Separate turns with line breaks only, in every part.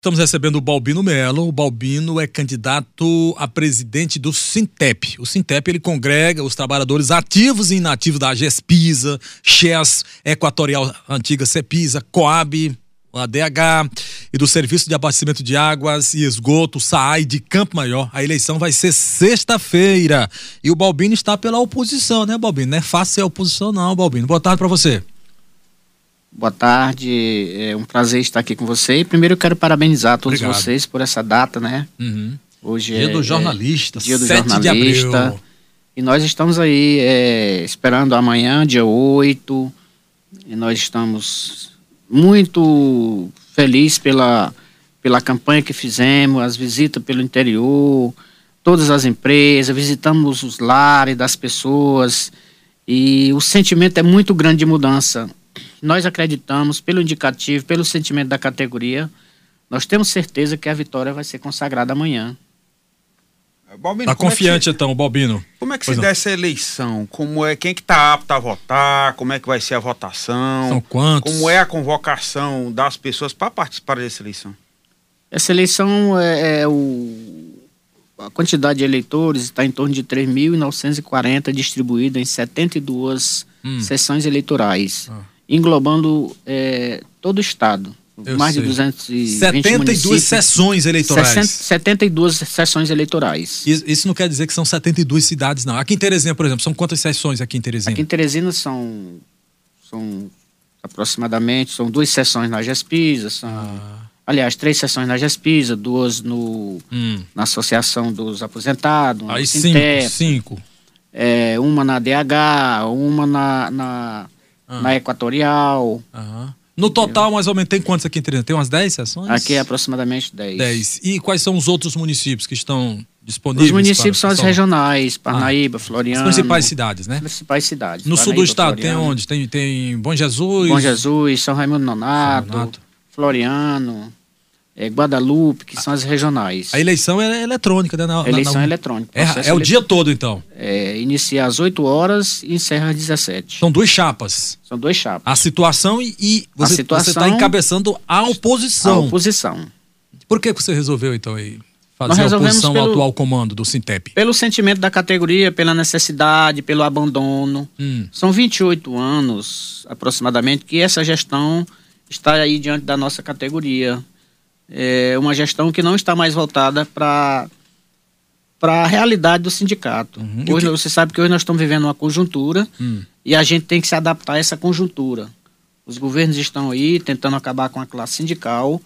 Estamos recebendo o Balbino Melo. O Balbino é candidato a presidente do Sintep. O Sintep ele congrega os trabalhadores ativos e inativos da GESPISA, Chess, Equatorial Antiga Cepisa, Coab, ADH e do Serviço de Abastecimento de Águas e Esgoto, SAAI de Campo Maior. A eleição vai ser sexta-feira. E o Balbino está pela oposição, né, Balbino? Não é fácil ser oposição, não, Balbino. Boa tarde para você.
Boa tarde, é um prazer estar aqui com você. E primeiro eu quero parabenizar todos Obrigado. vocês por essa data, né?
Uhum. Hoje dia é, do jornalista,
é dia do jornalista. E nós estamos aí é, esperando amanhã, dia 8. E nós estamos muito felizes pela, pela campanha que fizemos, as visitas pelo interior, todas as empresas, visitamos os lares das pessoas. E o sentimento é muito grande de mudança nós acreditamos, pelo indicativo, pelo sentimento da categoria, nós temos certeza que a vitória vai ser consagrada amanhã.
Balbino, tá confiante é que, então, Balbino?
Como é que pois se não. der essa eleição? Como é quem que tá apto a votar? Como é que vai ser a votação?
São quantos?
Como é a convocação das pessoas para participar dessa eleição?
Essa eleição é, é o a quantidade de eleitores está em torno de 3.940 distribuída em 72 hum. sessões eleitorais. Ah englobando é, todo o estado. Eu mais sei. de 220
72 sessões eleitorais.
72 sessões eleitorais.
Isso não quer dizer que são 72 cidades, não. Aqui em Teresina, por exemplo, são quantas sessões aqui em Teresina?
Aqui em Teresina são, são aproximadamente, são duas sessões na GESPISA, são, ah. aliás, três sessões na GESPISA, duas no, hum. na Associação dos Aposentados,
Aí cinco, cinco.
É, uma na DH, uma na, na ah. na Equatorial.
No total, mais ou menos, tem quantos aqui em Teresina? Tem umas 10 sessões?
Aqui é aproximadamente 10.
10. E quais são os outros municípios que estão disponíveis?
Os municípios são as regionais, Parnaíba, ah. Floriano.
As principais cidades, né? As
principais cidades.
No Parnaíba, sul do estado Floriano. tem onde? Tem, tem Bom Jesus?
Bom Jesus, São Raimundo Nonato, São Nonato. Floriano é, Guadalupe, que são as regionais.
A eleição é eletrônica, né?
Na, eleição na, na... eletrônica.
É, é o dia todo, então?
É, inicia às 8 horas e encerra às 17.
São duas chapas.
São duas chapas.
A situação e, e você está encabeçando a oposição. A
oposição.
Por que você resolveu, então, aí, fazer a oposição pelo, ao atual comando do Sintep?
Pelo sentimento da categoria, pela necessidade, pelo abandono. Hum. São 28 anos, aproximadamente, que essa gestão está aí diante da nossa categoria é, uma gestão que não está mais voltada para para a realidade do sindicato. Uhum. Hoje que... você sabe que hoje nós estamos vivendo uma conjuntura hum. e a gente tem que se adaptar a essa conjuntura. Os governos estão aí tentando acabar com a classe sindical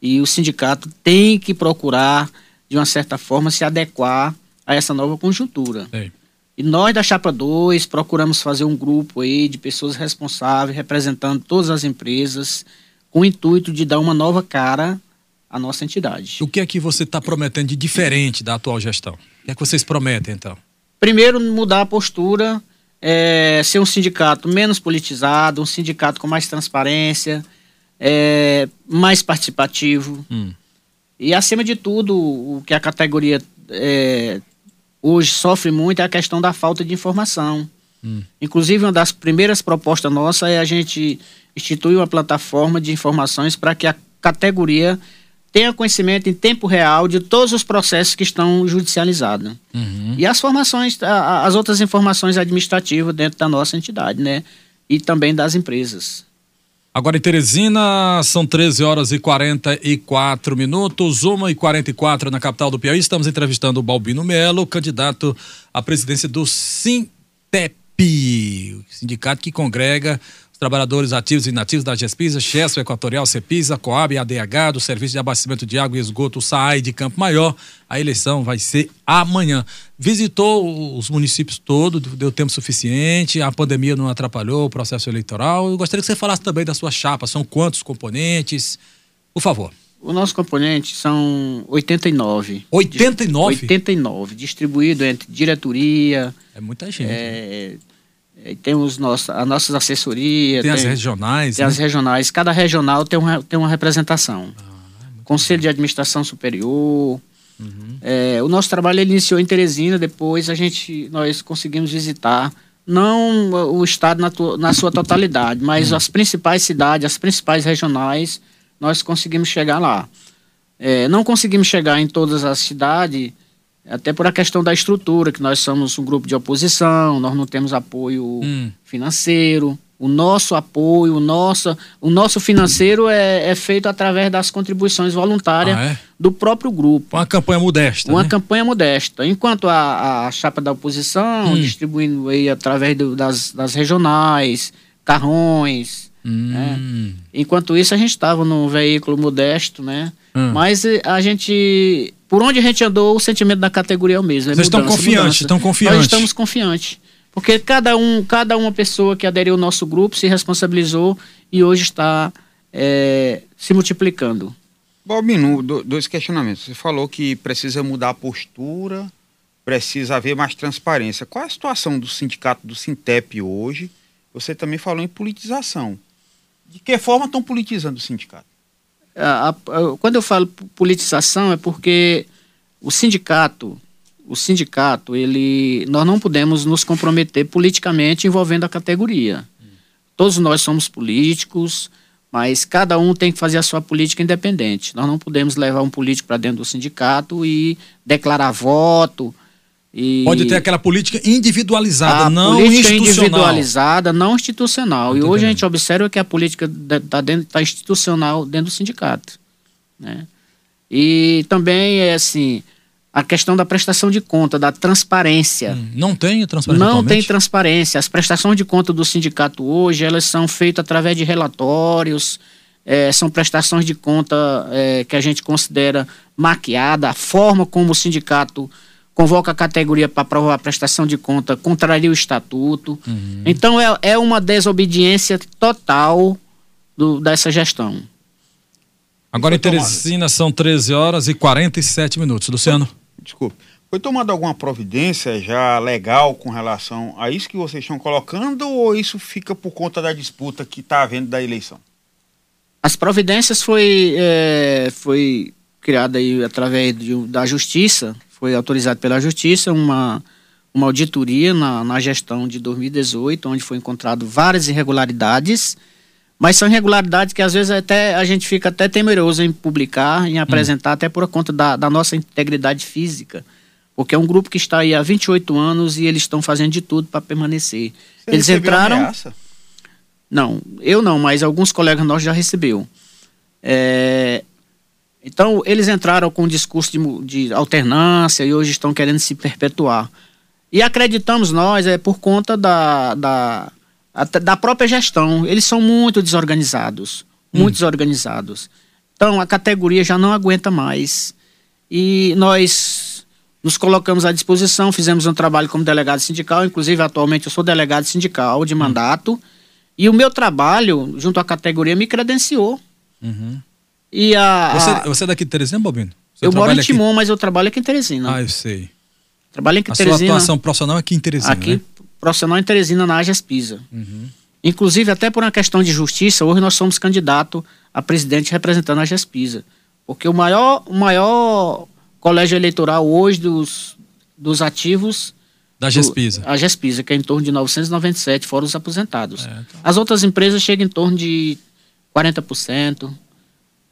e o sindicato tem que procurar de uma certa forma se adequar a essa nova conjuntura. E nós da Chapa 2 procuramos fazer um grupo aí de pessoas responsáveis representando todas as empresas com o intuito de dar uma nova cara a nossa entidade.
O que é que você está prometendo de diferente da atual gestão? O que é que vocês prometem, então?
Primeiro, mudar a postura, é, ser um sindicato menos politizado, um sindicato com mais transparência, é, mais participativo. Hum. E, acima de tudo, o que a categoria é, hoje sofre muito é a questão da falta de informação. Hum. Inclusive, uma das primeiras propostas nossa é a gente instituir uma plataforma de informações para que a categoria tenha conhecimento em tempo real de todos os processos que estão judicializados. Uhum. E as formações, as outras informações administrativas dentro da nossa entidade, né? E também das empresas.
Agora em Teresina, são 13 horas e 44 minutos, 1 e 44 na capital do Piauí. Estamos entrevistando o Balbino Melo, candidato à presidência do Sintep, sindicato que congrega trabalhadores ativos e inativos da GESPISA, Chesso, Equatorial, CEPISA, Coab, ADH, do Serviço de Abastecimento de Água e Esgoto, SAAI de Campo Maior. A eleição vai ser amanhã. Visitou os municípios todos, deu tempo suficiente, a pandemia não atrapalhou o processo eleitoral. Eu gostaria que você falasse também da sua chapa, são quantos componentes? Por favor.
O nosso componente são 89.
89?
89, distribuído entre diretoria.
É muita gente. É,
né? Tem os nossos, as nossas assessorias.
Tem, tem as regionais.
Tem né? as regionais. Cada regional tem uma, tem uma representação. Ah, é Conselho bom. de Administração Superior. Uhum. É, o nosso trabalho iniciou em Teresina, depois a gente, nós conseguimos visitar, não o estado na, na sua totalidade, mas uhum. as principais cidades, as principais regionais, nós conseguimos chegar lá. É, não conseguimos chegar em todas as cidades, até por a questão da estrutura, que nós somos um grupo de oposição, nós não temos apoio hum. financeiro. O nosso apoio, o nosso, o nosso financeiro é, é feito através das contribuições voluntárias ah, é? do próprio grupo.
Uma campanha modesta.
Uma
né?
campanha modesta. Enquanto a, a chapa da oposição, hum. distribuindo aí através do, das, das regionais, carrões. Hum. Né? Enquanto isso, a gente estava num veículo modesto, né? Hum. Mas eh, a gente. Por onde a gente andou, o sentimento da categoria é o mesmo.
É Vocês mudança, estão confiantes, estão confiantes.
Nós estamos confiantes. Porque cada um, cada uma pessoa que aderiu ao nosso grupo se responsabilizou e hoje está é, se multiplicando.
Bobino, dois questionamentos. Você falou que precisa mudar a postura, precisa haver mais transparência. Qual é a situação do sindicato do Sintep hoje? Você também falou em politização. De que forma estão politizando o sindicato?
A, a, quando eu falo politização é porque o sindicato, o sindicato, ele, nós não podemos nos comprometer politicamente envolvendo a categoria. Todos nós somos políticos, mas cada um tem que fazer a sua política independente. Nós não podemos levar um político para dentro do sindicato e declarar voto. E
Pode ter aquela política individualizada, a não política institucional.
individualizada, não institucional. e hoje a gente observa que a política está tá institucional dentro do sindicato. Né? E também é assim, a questão da prestação de conta, da transparência. Hum,
não tem transparência.
Não tem transparência. As prestações de conta do sindicato hoje, elas são feitas através de relatórios, é, são prestações de conta é, que a gente considera maquiada, a forma como o sindicato convoca a categoria para aprovar a prestação de conta contraria o estatuto. Uhum. Então é, é uma desobediência total do, dessa gestão.
Agora em Teresina são 13 horas e 47 minutos. Luciano
desculpe, foi tomada alguma providência já legal com relação a isso que vocês estão colocando ou isso fica por conta da disputa que está havendo da eleição?
As providências foi, é, foi criada aí através de, da justiça, foi autorizado pela justiça uma, uma auditoria na, na gestão de 2018, onde foi encontrado várias irregularidades, mas são irregularidades que às vezes até a gente fica até temeroso em publicar, em apresentar, hum. até por conta da, da nossa integridade física. Porque é um grupo que está aí há 28 anos e eles estão fazendo de tudo para permanecer. Você eles entraram. Ameaça? Não, eu não, mas alguns colegas nossos já recebeu. É... Então, eles entraram com um discurso de, de alternância e hoje estão querendo se perpetuar. E acreditamos nós, é por conta da, da da própria gestão. Eles são muito desorganizados, muito hum. desorganizados. Então a categoria já não aguenta mais. E nós nos colocamos à disposição, fizemos um trabalho como delegado sindical, inclusive atualmente eu sou delegado sindical de hum. mandato. E o meu trabalho, junto à categoria, me credenciou. Uhum.
E a, você, você é daqui de Teresina, Bobino? Você
eu moro em Timon, aqui? mas eu trabalho aqui em Teresina.
Ah, eu sei.
Trabalho aqui em
a
Teresina.
A sua atuação profissional é aqui em Teresina,
Aqui,
né?
profissional em Teresina na Agespisa. Uhum. Inclusive, até por uma questão de justiça, hoje nós somos candidato a presidente representando a Agespisa. Porque o maior, o maior colégio eleitoral hoje dos, dos ativos
da Gespisa.
a Gespisa, que é em torno de 997, fora os aposentados. É, então. As outras empresas chegam em torno de 40%.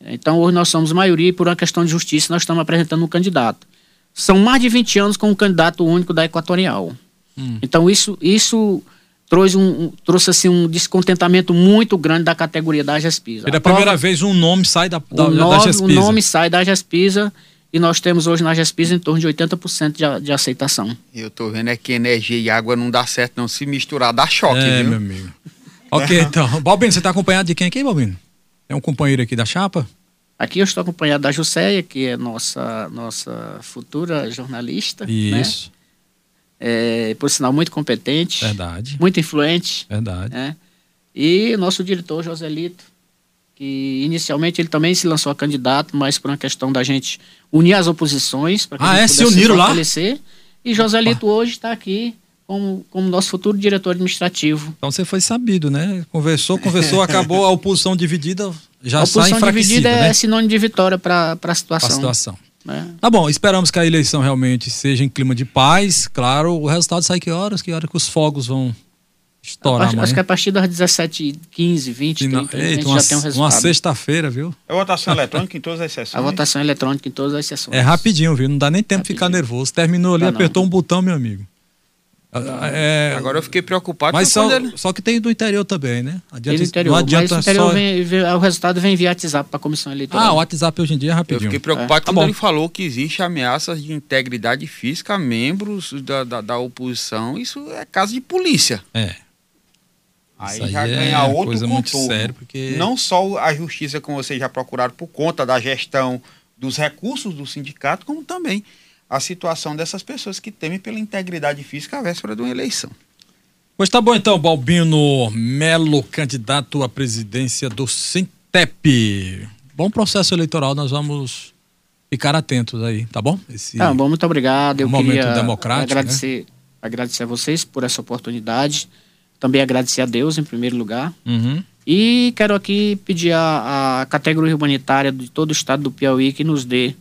Então, hoje nós somos maioria e por uma questão de justiça nós estamos apresentando um candidato. São mais de 20 anos com um candidato único da Equatorial. Hum. Então isso, isso trouxe, um, trouxe assim, um descontentamento muito grande da categoria da Gespisa.
Pela primeira vez um nome sai da, da,
o
nome, da Gespisa.
O nome sai da Gespisa e nós temos hoje na Gespisa em torno de 80% de, de aceitação.
Eu tô vendo é que energia e água não dá certo não, se misturar dá choque, é, viu? meu amigo.
ok, então. Balbino, você está acompanhado de quem aqui, Balbino? É um companheiro aqui da chapa?
Aqui eu estou acompanhado da Jusceia, que é nossa, nossa futura jornalista. Né? Isso. Né? é, por sinal, muito competente.
Verdade.
Muito influente.
Verdade.
Né? E nosso diretor, Joselito, que inicialmente ele também se lançou a candidato, mas por uma questão da gente unir as oposições.
Para ah, é? Se uniram lá?
E Joselito Opa. hoje está aqui como, como nosso futuro diretor administrativo.
Então você foi sabido, né? Conversou, conversou, acabou a oposição dividida, já a
oposição
sai
dividida
né?
é sinônimo de vitória para a situação.
Pra situação. É. Tá bom, esperamos que a eleição realmente seja em clima de paz. Claro, o resultado sai que horas? Que hora que os fogos vão estourar
acho, acho que a partir das 17 15 20 30
Eita, a gente uma, já tem um resultado. Uma sexta-feira, viu?
É votação eletrônica em todas as sessões?
A votação eletrônica em todas as sessões.
É rapidinho, viu? Não dá nem tempo de ficar nervoso. Terminou ali, apertou um botão, meu amigo.
É, Agora eu fiquei preocupado.
Mas só, ele... só que tem do interior também, né?
Adianta, interior, não adianta mas o, interior só... vem, vem, o resultado vem via WhatsApp para a comissão eleitoral.
Ah, o WhatsApp hoje em dia é rapidinho.
Eu fiquei preocupado é. quando tá ele falou que existe ameaças de integridade física a membros da, da, da, oposição. Isso é caso de polícia.
É.
Aí Isso já aí ganha é outro coisa muito sério, porque... Não só a justiça, como vocês já procuraram, por conta da gestão dos recursos do sindicato, como também a situação dessas pessoas que temem pela integridade física à véspera de uma eleição.
Pois tá bom então, Balbino Melo, candidato à presidência do Sintep. Bom processo eleitoral, nós vamos ficar atentos aí, tá bom?
Esse ah, bom, muito obrigado. Eu
momento queria democrático,
agradecer, né? agradecer a vocês por essa oportunidade. Também agradecer a Deus em primeiro lugar.
Uhum.
E quero aqui pedir a, a categoria humanitária de todo o estado do Piauí que nos dê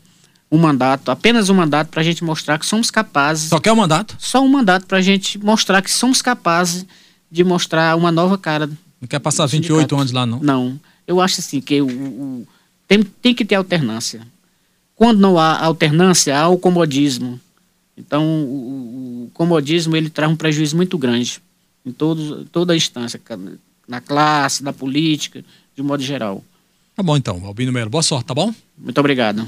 um mandato, apenas um mandato, para a gente mostrar que somos capazes.
Só quer um mandato?
Só um mandato para a gente mostrar que somos capazes de mostrar uma nova cara.
Não quer passar 28 anos lá, não?
Não. Eu acho assim que o, o, tem, tem que ter alternância. Quando não há alternância, há o comodismo. Então, o, o comodismo ele traz um prejuízo muito grande em todo, toda a instância, na classe, na política, de modo geral.
Tá bom então, Albino Melo. Boa sorte, tá bom?
Muito obrigado.